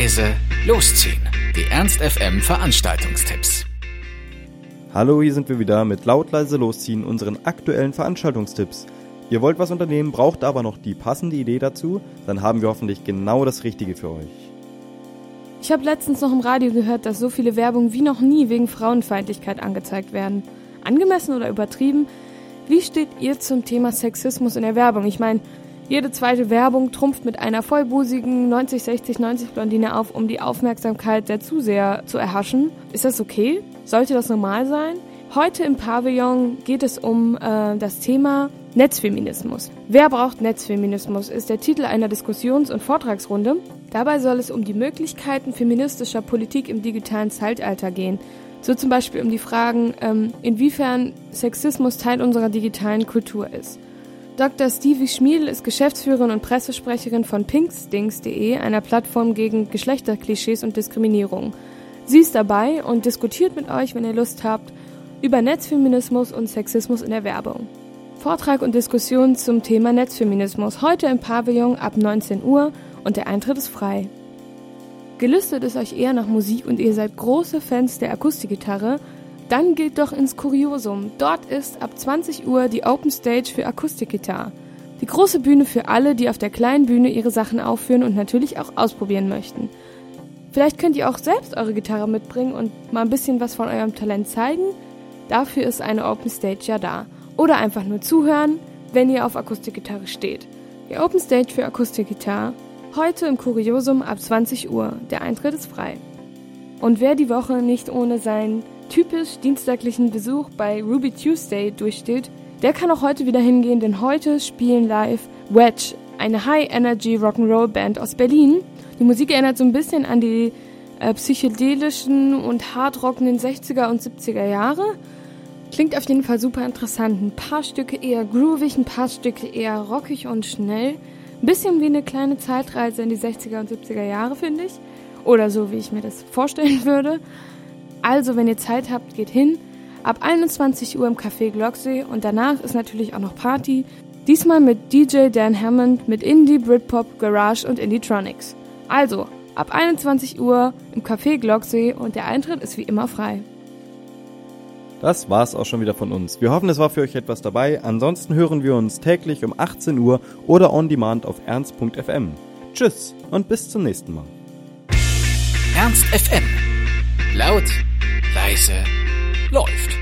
leise, losziehen. Die Ernst FM Veranstaltungstipps. Hallo, hier sind wir wieder mit laut leise losziehen unseren aktuellen Veranstaltungstipps. Ihr wollt was unternehmen, braucht aber noch die passende Idee dazu, dann haben wir hoffentlich genau das Richtige für euch. Ich habe letztens noch im Radio gehört, dass so viele Werbung wie noch nie wegen Frauenfeindlichkeit angezeigt werden. Angemessen oder übertrieben? Wie steht ihr zum Thema Sexismus in der Werbung? Ich meine, jede zweite Werbung trumpft mit einer vollbusigen 90, 60, 90 Blondine auf, um die Aufmerksamkeit der Zuseher zu erhaschen. Ist das okay? Sollte das normal sein? Heute im Pavillon geht es um äh, das Thema Netzfeminismus. Wer braucht Netzfeminismus? ist der Titel einer Diskussions- und Vortragsrunde. Dabei soll es um die Möglichkeiten feministischer Politik im digitalen Zeitalter gehen. So zum Beispiel um die Fragen, ähm, inwiefern Sexismus Teil unserer digitalen Kultur ist. Dr. Stevie Schmiedl ist Geschäftsführerin und Pressesprecherin von pinkstings.de, einer Plattform gegen Geschlechterklischees und Diskriminierung. Sie ist dabei und diskutiert mit euch, wenn ihr Lust habt, über Netzfeminismus und Sexismus in der Werbung. Vortrag und Diskussion zum Thema Netzfeminismus heute im Pavillon ab 19 Uhr und der Eintritt ist frei. Gelüstet ist euch eher nach Musik und ihr seid große Fans der Akustikgitarre, dann geht doch ins Kuriosum. Dort ist ab 20 Uhr die Open Stage für Akustikgitarre. Die große Bühne für alle, die auf der kleinen Bühne ihre Sachen aufführen und natürlich auch ausprobieren möchten. Vielleicht könnt ihr auch selbst eure Gitarre mitbringen und mal ein bisschen was von eurem Talent zeigen. Dafür ist eine Open Stage ja da. Oder einfach nur zuhören, wenn ihr auf Akustikgitarre steht. Die Open Stage für Akustikgitarre heute im Kuriosum ab 20 Uhr. Der Eintritt ist frei. Und wer die Woche nicht ohne sein typisch dienstaglichen Besuch bei Ruby Tuesday durchsteht, der kann auch heute wieder hingehen, denn heute spielen live Wedge, eine High-Energy Rock'n'Roll Band aus Berlin. Die Musik erinnert so ein bisschen an die äh, psychedelischen und hardrockenden 60er und 70er Jahre. Klingt auf jeden Fall super interessant. Ein paar Stücke eher groovig, ein paar Stücke eher rockig und schnell. Ein bisschen wie eine kleine Zeitreise in die 60er und 70er Jahre, finde ich. Oder so, wie ich mir das vorstellen würde. Also, wenn ihr Zeit habt, geht hin. Ab 21 Uhr im Café Glocksee und danach ist natürlich auch noch Party. Diesmal mit DJ Dan Hammond mit Indie, Britpop, Garage und Indietronics. Also, ab 21 Uhr im Café Glocksee und der Eintritt ist wie immer frei. Das war's auch schon wieder von uns. Wir hoffen, es war für euch etwas dabei. Ansonsten hören wir uns täglich um 18 Uhr oder on demand auf ernst.fm. Tschüss und bis zum nächsten Mal. Ernst FM. Laut leise läuft.